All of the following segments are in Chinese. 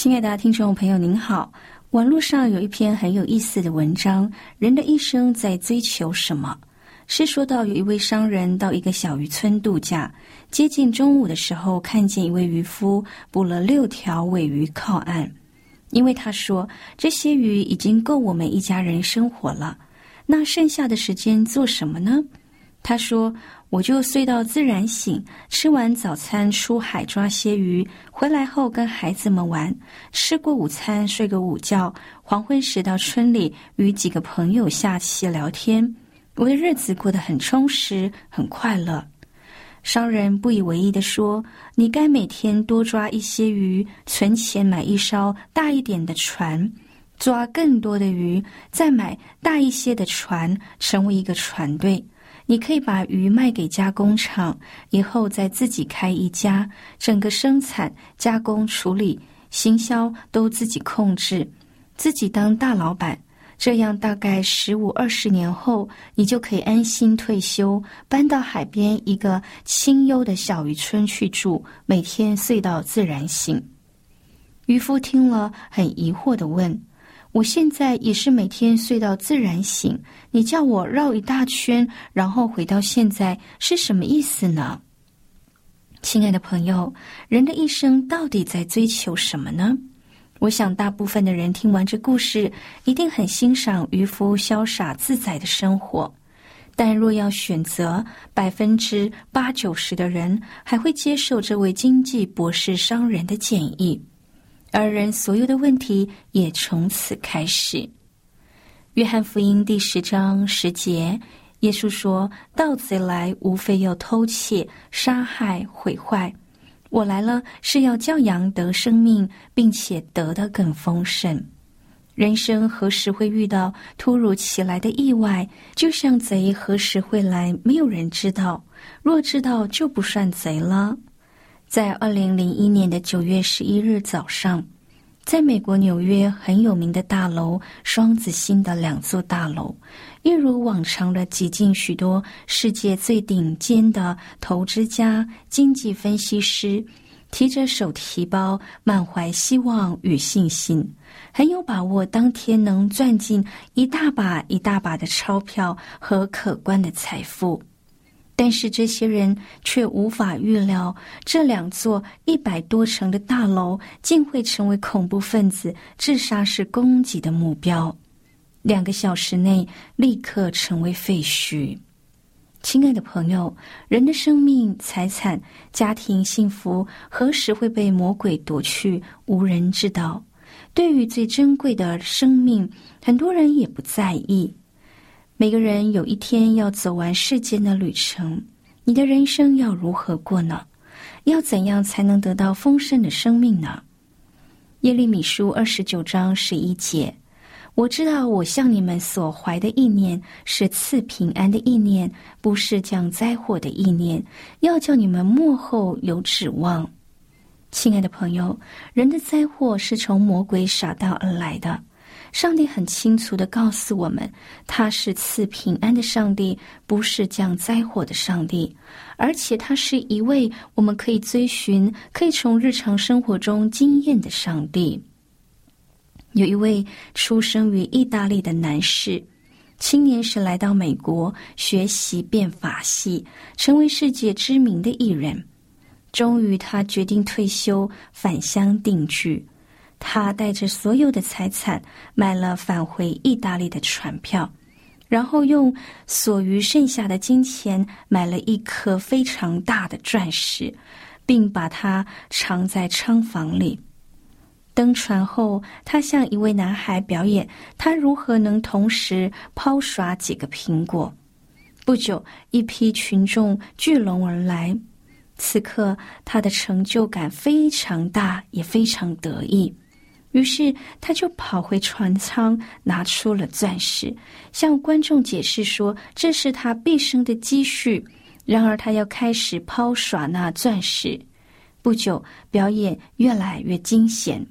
亲爱的听众朋友，您好。网络上有一篇很有意思的文章，《人的一生在追求什么》。是说到有一位商人到一个小渔村度假，接近中午的时候，看见一位渔夫捕了六条尾鱼靠岸，因为他说这些鱼已经够我们一家人生活了。那剩下的时间做什么呢？他说。我就睡到自然醒，吃完早餐出海抓些鱼，回来后跟孩子们玩，吃过午餐睡个午觉，黄昏时到村里与几个朋友下棋聊天，我的日子过得很充实，很快乐。商人不以为意地说：“你该每天多抓一些鱼，存钱买一艘大一点的船，抓更多的鱼，再买大一些的船，成为一个船队。”你可以把鱼卖给加工厂，以后再自己开一家，整个生产、加工、处理、行销都自己控制，自己当大老板。这样大概十五二十年后，你就可以安心退休，搬到海边一个清幽的小渔村去住，每天睡到自然醒。渔夫听了，很疑惑的问。我现在也是每天睡到自然醒，你叫我绕一大圈，然后回到现在，是什么意思呢？亲爱的朋友，人的一生到底在追求什么呢？我想，大部分的人听完这故事，一定很欣赏渔夫潇洒自在的生活。但若要选择，百分之八九十的人还会接受这位经济博士商人的建议。而人所有的问题也从此开始。约翰福音第十章十节，耶稣说：“盗贼来，无非要偷窃、杀害、毁坏。我来了，是要教养得生命，并且得的更丰盛。人生何时会遇到突如其来的意外？就像贼何时会来，没有人知道。若知道，就不算贼了。”在二零零一年的九月十一日早上，在美国纽约很有名的大楼双子星的两座大楼，一如往常的挤进许多世界最顶尖的投资家、经济分析师，提着手提包，满怀希望与信心，很有把握当天能赚进一大把一大把的钞票和可观的财富。但是这些人却无法预料，这两座一百多层的大楼竟会成为恐怖分子自杀式攻击的目标，两个小时内立刻成为废墟。亲爱的朋友，人的生命、财产、家庭幸福何时会被魔鬼夺去，无人知道。对于最珍贵的生命，很多人也不在意。每个人有一天要走完世间的旅程，你的人生要如何过呢？要怎样才能得到丰盛的生命呢？耶利米书二十九章十一节：我知道我向你们所怀的意念是赐平安的意念，不是降灾祸的意念，要叫你们幕后有指望。亲爱的朋友，人的灾祸是从魔鬼撒旦而来的。上帝很清楚的告诉我们，他是赐平安的上帝，不是降灾祸的上帝。而且，他是一位我们可以追寻、可以从日常生活中经验的上帝。有一位出生于意大利的男士，青年时来到美国学习变法系，成为世界知名的艺人。终于，他决定退休，返乡定居。他带着所有的财产买了返回意大利的船票，然后用所余剩下的金钱买了一颗非常大的钻石，并把它藏在仓房里。登船后，他向一位男孩表演他如何能同时抛耍几个苹果。不久，一批群众聚拢而来。此刻，他的成就感非常大，也非常得意。于是，他就跑回船舱，拿出了钻石，向观众解释说：“这是他毕生的积蓄。”然而，他要开始抛耍那钻石。不久，表演越来越惊险，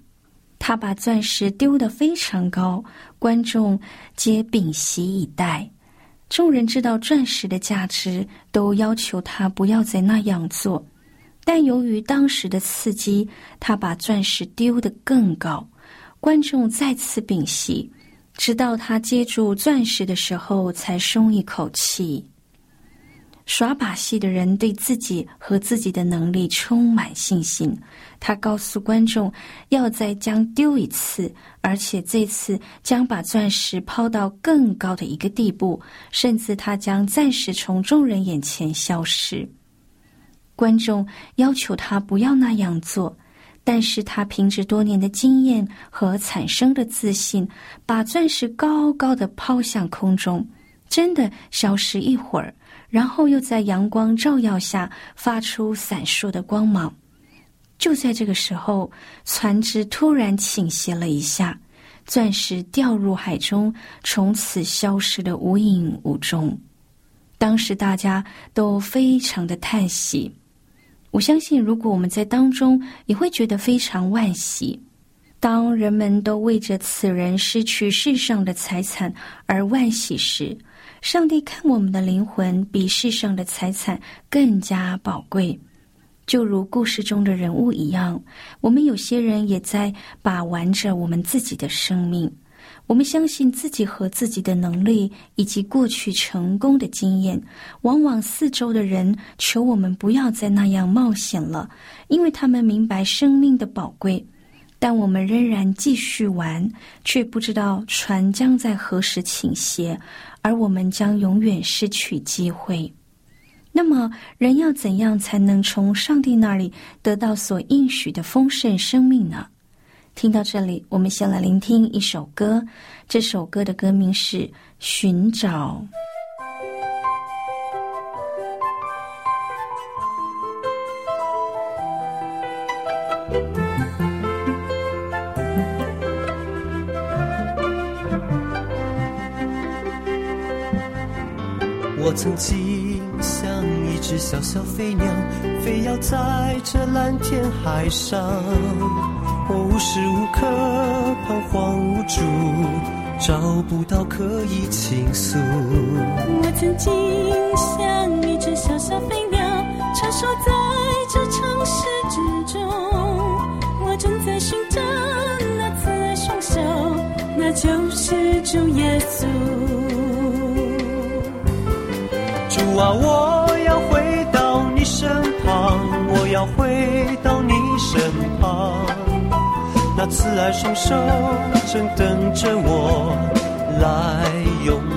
他把钻石丢得非常高，观众皆屏息以待。众人知道钻石的价值，都要求他不要再那样做。但由于当时的刺激，他把钻石丢得更高。观众再次屏息，直到他接住钻石的时候，才松一口气。耍把戏的人对自己和自己的能力充满信心。他告诉观众，要再将丢一次，而且这次将把钻石抛到更高的一个地步，甚至他将暂时从众人眼前消失。观众要求他不要那样做。但是他凭着多年的经验和产生的自信，把钻石高高的抛向空中，真的消失一会儿，然后又在阳光照耀下发出闪烁的光芒。就在这个时候，船只突然倾斜了一下，钻石掉入海中，从此消失的无影无踪。当时大家都非常的叹息。我相信，如果我们在当中，也会觉得非常惋惜。当人们都为着此人失去世上的财产而惋惜时，上帝看我们的灵魂比世上的财产更加宝贵。就如故事中的人物一样，我们有些人也在把玩着我们自己的生命。我们相信自己和自己的能力，以及过去成功的经验。往往四周的人求我们不要再那样冒险了，因为他们明白生命的宝贵。但我们仍然继续玩，却不知道船将在何时倾斜，而我们将永远失去机会。那么，人要怎样才能从上帝那里得到所应许的丰盛生命呢？听到这里，我们先来聆听一首歌。这首歌的歌名是《寻找》。我曾经像一只小小飞鸟，飞摇在这蓝天海上。我无时无刻彷徨无助，找不到可以倾诉。我曾经像一只小小飞鸟，穿梭在这城市之中。我正在寻找那慈爱双手，那就是主耶稣。主啊，我要回到你身旁。那慈爱双手正等着我来拥抱。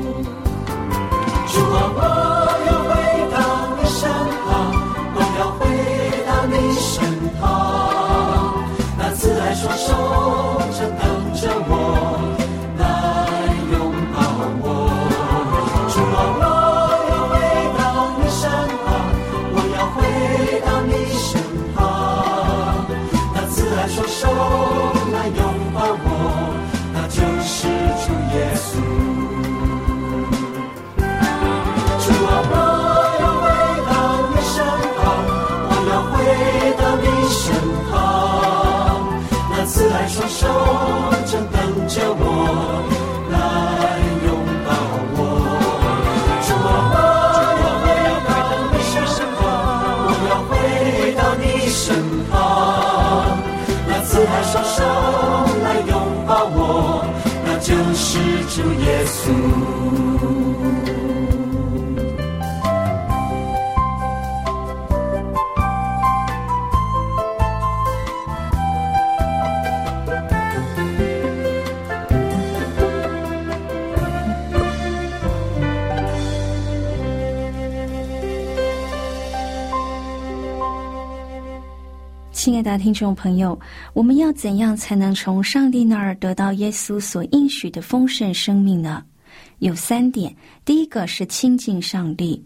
双手是主耶稣。亲爱的听众朋友，我们要怎样才能从上帝那儿得到耶稣所应许的丰盛生命呢？有三点。第一个是亲近上帝。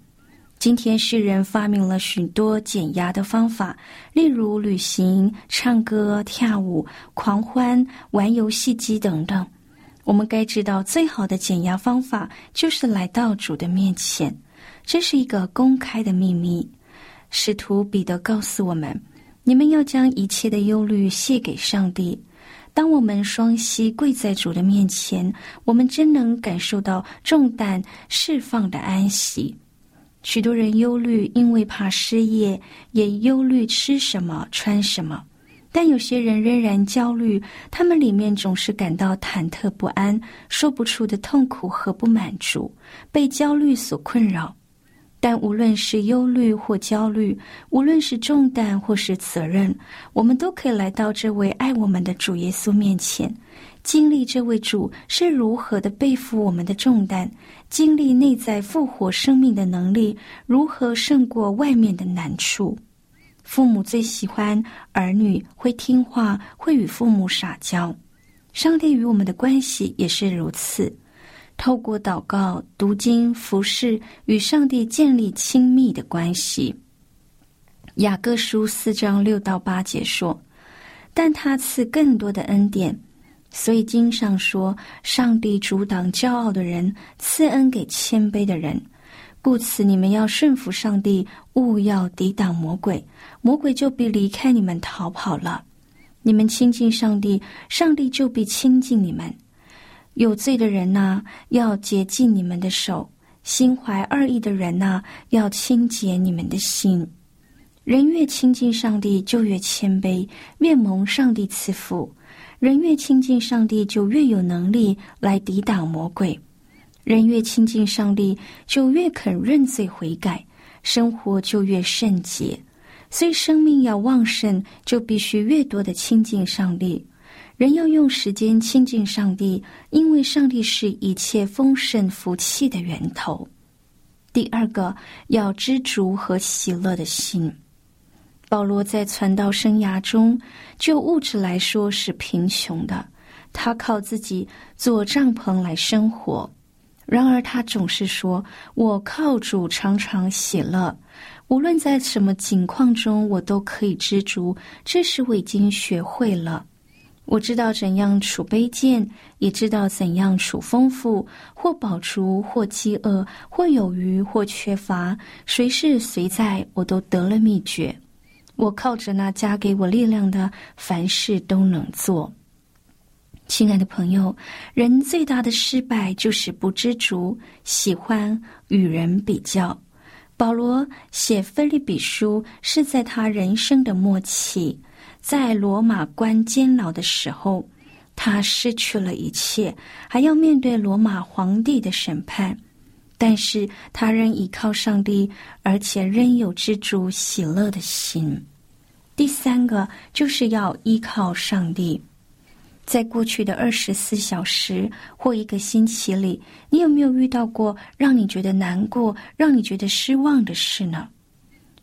今天世人发明了许多减压的方法，例如旅行、唱歌、跳舞、狂欢、玩游戏机等等。我们该知道，最好的减压方法就是来到主的面前，这是一个公开的秘密。使徒彼得告诉我们。你们要将一切的忧虑卸给上帝。当我们双膝跪在主的面前，我们真能感受到重担释放的安息。许多人忧虑，因为怕失业，也忧虑吃什么、穿什么。但有些人仍然焦虑，他们里面总是感到忐忑不安，说不出的痛苦和不满足，被焦虑所困扰。但无论是忧虑或焦虑，无论是重担或是责任，我们都可以来到这位爱我们的主耶稣面前，经历这位主是如何的背负我们的重担，经历内在复活生命的能力如何胜过外面的难处。父母最喜欢儿女会听话，会与父母撒娇。上帝与我们的关系也是如此。透过祷告、读经、服侍，与上帝建立亲密的关系。雅各书四章六到八节说：“但他赐更多的恩典，所以经上说，上帝阻挡骄傲的人，赐恩给谦卑的人。故此，你们要顺服上帝，勿要抵挡魔鬼，魔鬼就必离开你们逃跑了。你们亲近上帝，上帝就必亲近你们。”有罪的人呐，要洁净你们的手；心怀二意的人呐，要清洁你们的心。人越亲近上帝，就越谦卑，越蒙上帝赐福。人越亲近上帝，就越有能力来抵挡魔鬼。人越亲近上帝，就越肯认罪悔改，生活就越圣洁。所以，生命要旺盛，就必须越多的亲近上帝。人要用时间亲近上帝，因为上帝是一切丰盛福气的源头。第二个，要知足和喜乐的心。保罗在传道生涯中，就物质来说是贫穷的，他靠自己做帐篷来生活。然而他总是说：“我靠主常常喜乐，无论在什么境况中，我都可以知足。这是我已经学会了。”我知道怎样处卑贱，也知道怎样处丰富，或饱足，或饥饿，或有余，或缺乏。谁是谁在，我都得了秘诀。我靠着那加给我力量的，凡事都能做。亲爱的朋友，人最大的失败就是不知足，喜欢与人比较。保罗写《菲利比书》是在他人生的末期，在罗马关监牢的时候，他失去了一切，还要面对罗马皇帝的审判。但是他仍依靠上帝，而且仍有知足喜乐的心。第三个就是要依靠上帝。在过去的二十四小时或一个星期里，你有没有遇到过让你觉得难过、让你觉得失望的事呢？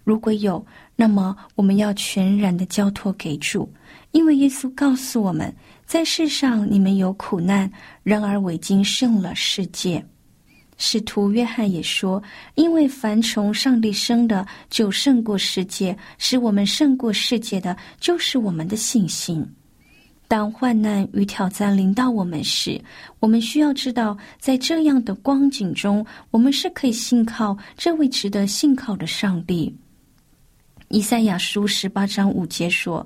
如果有，那么我们要全然的交托给主，因为耶稣告诉我们在世上你们有苦难，然而我已经胜了世界。使徒约翰也说：“因为凡从上帝生的，就胜过世界；使我们胜过世界的，就是我们的信心。”当患难与挑战临到我们时，我们需要知道，在这样的光景中，我们是可以信靠这位值得信靠的上帝。以赛亚书十八章五节说：“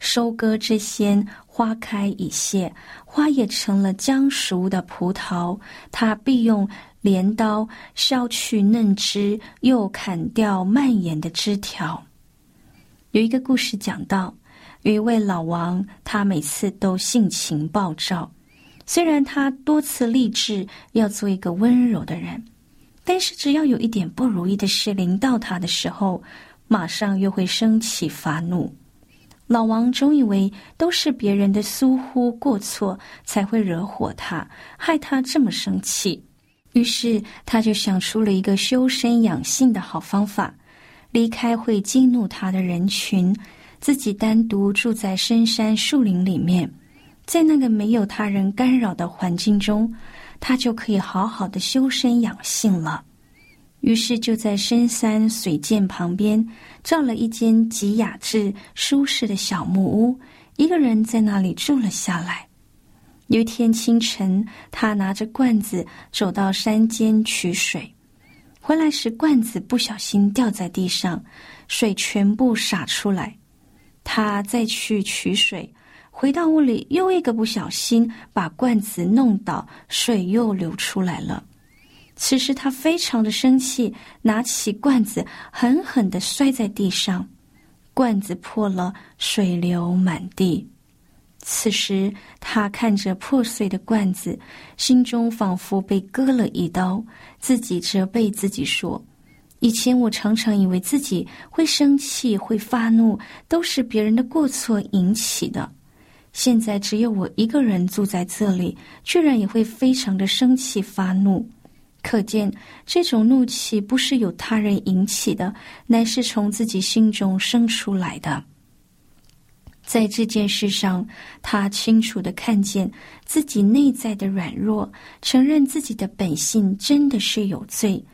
收割之先，花开已谢，花也成了将熟的葡萄。他必用镰刀削去嫩枝，又砍掉蔓延的枝条。”有一个故事讲到。有一位老王，他每次都性情暴躁。虽然他多次立志要做一个温柔的人，但是只要有一点不如意的事临到他的时候，马上又会生气发怒。老王总以为都是别人的疏忽过错才会惹火他，害他这么生气。于是他就想出了一个修身养性的好方法，离开会激怒他的人群。自己单独住在深山树林里面，在那个没有他人干扰的环境中，他就可以好好的修身养性了。于是就在深山水涧旁边造了一间极雅致、舒适的小木屋，一个人在那里住了下来。有一天清晨，他拿着罐子走到山间取水，回来时罐子不小心掉在地上，水全部洒出来。他再去取水，回到屋里，又一个不小心把罐子弄倒，水又流出来了。此时他非常的生气，拿起罐子狠狠的摔在地上，罐子破了，水流满地。此时他看着破碎的罐子，心中仿佛被割了一刀，自己责备自己说。以前我常常以为自己会生气、会发怒，都是别人的过错引起的。现在只有我一个人住在这里，居然也会非常的生气发怒。可见这种怒气不是由他人引起的，乃是从自己心中生出来的。在这件事上，他清楚的看见自己内在的软弱，承认自己的本性真的是有罪。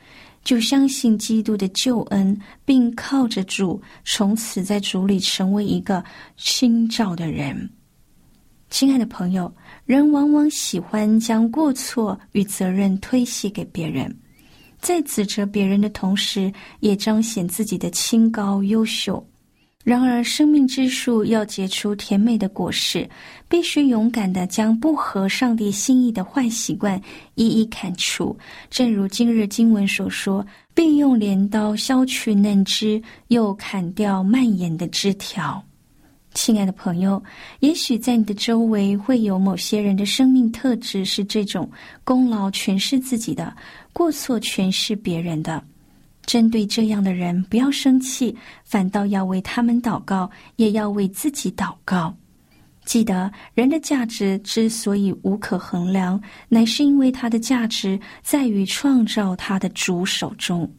就相信基督的救恩，并靠着主，从此在主里成为一个新造的人。亲爱的朋友，人往往喜欢将过错与责任推卸给别人，在指责别人的同时，也彰显自己的清高优秀。然而，生命之树要结出甜美的果实，必须勇敢的将不合上帝心意的坏习惯一一砍除。正如今日经文所说，并用镰刀削去嫩枝，又砍掉蔓延的枝条。亲爱的朋友，也许在你的周围会有某些人的生命特质是这种：功劳全是自己的，过错全是别人的。针对这样的人，不要生气，反倒要为他们祷告，也要为自己祷告。记得，人的价值之所以无可衡量，乃是因为他的价值在于创造他的主手中。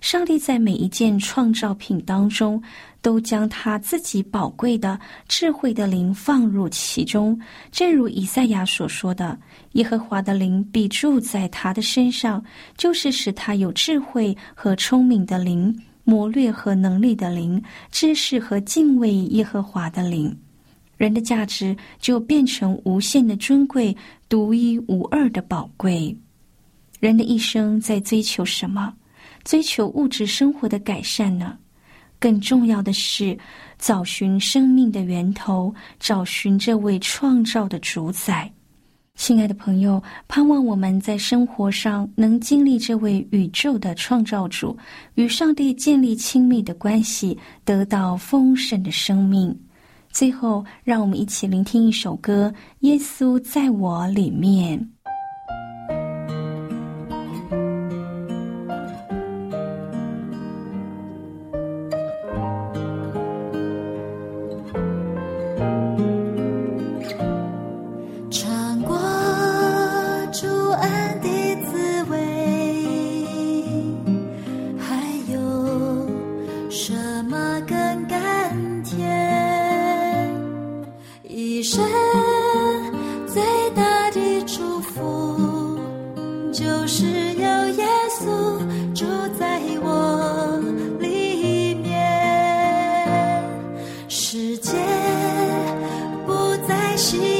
上帝在每一件创造品当中，都将他自己宝贵的智慧的灵放入其中，正如以赛亚所说的：“耶和华的灵必住在他的身上，就是使他有智慧和聪明的灵，谋略和能力的灵，知识和敬畏耶和华的灵。”人的价值就变成无限的尊贵、独一无二的宝贵。人的一生在追求什么？追求物质生活的改善呢？更重要的是，找寻生命的源头，找寻这位创造的主宰。亲爱的朋友，盼望我们在生活上能经历这位宇宙的创造主，与上帝建立亲密的关系，得到丰盛的生命。最后，让我们一起聆听一首歌：《耶稣在我里面》。不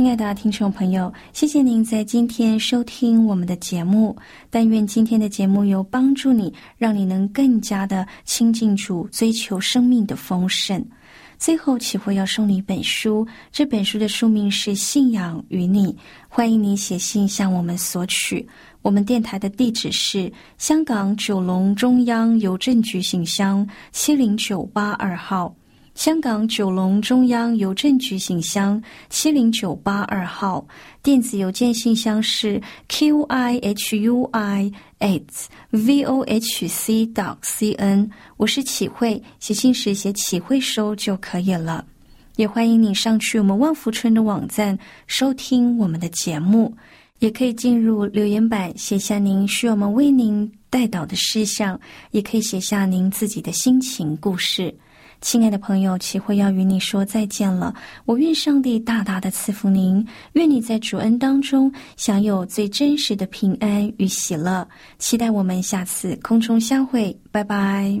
亲爱的听众朋友，谢谢您在今天收听我们的节目。但愿今天的节目有帮助你，让你能更加的亲近主，追求生命的丰盛。最后，启慧要送你一本书，这本书的书名是《信仰与你》，欢迎你写信向我们索取。我们电台的地址是香港九龙中央邮政局信箱七零九八二号。香港九龙中央邮政局信箱七零九八二号，电子邮件信箱是 q i h u i at v o h c dot c n。我是启慧，写信时写启慧收就可以了。也欢迎你上去我们万福村的网站收听我们的节目，也可以进入留言板写下您需要我们为您带导的事项，也可以写下您自己的心情故事。亲爱的朋友，齐慧要与你说再见了。我愿上帝大大的赐福您，愿你在主恩当中享有最真实的平安与喜乐。期待我们下次空中相会，拜拜。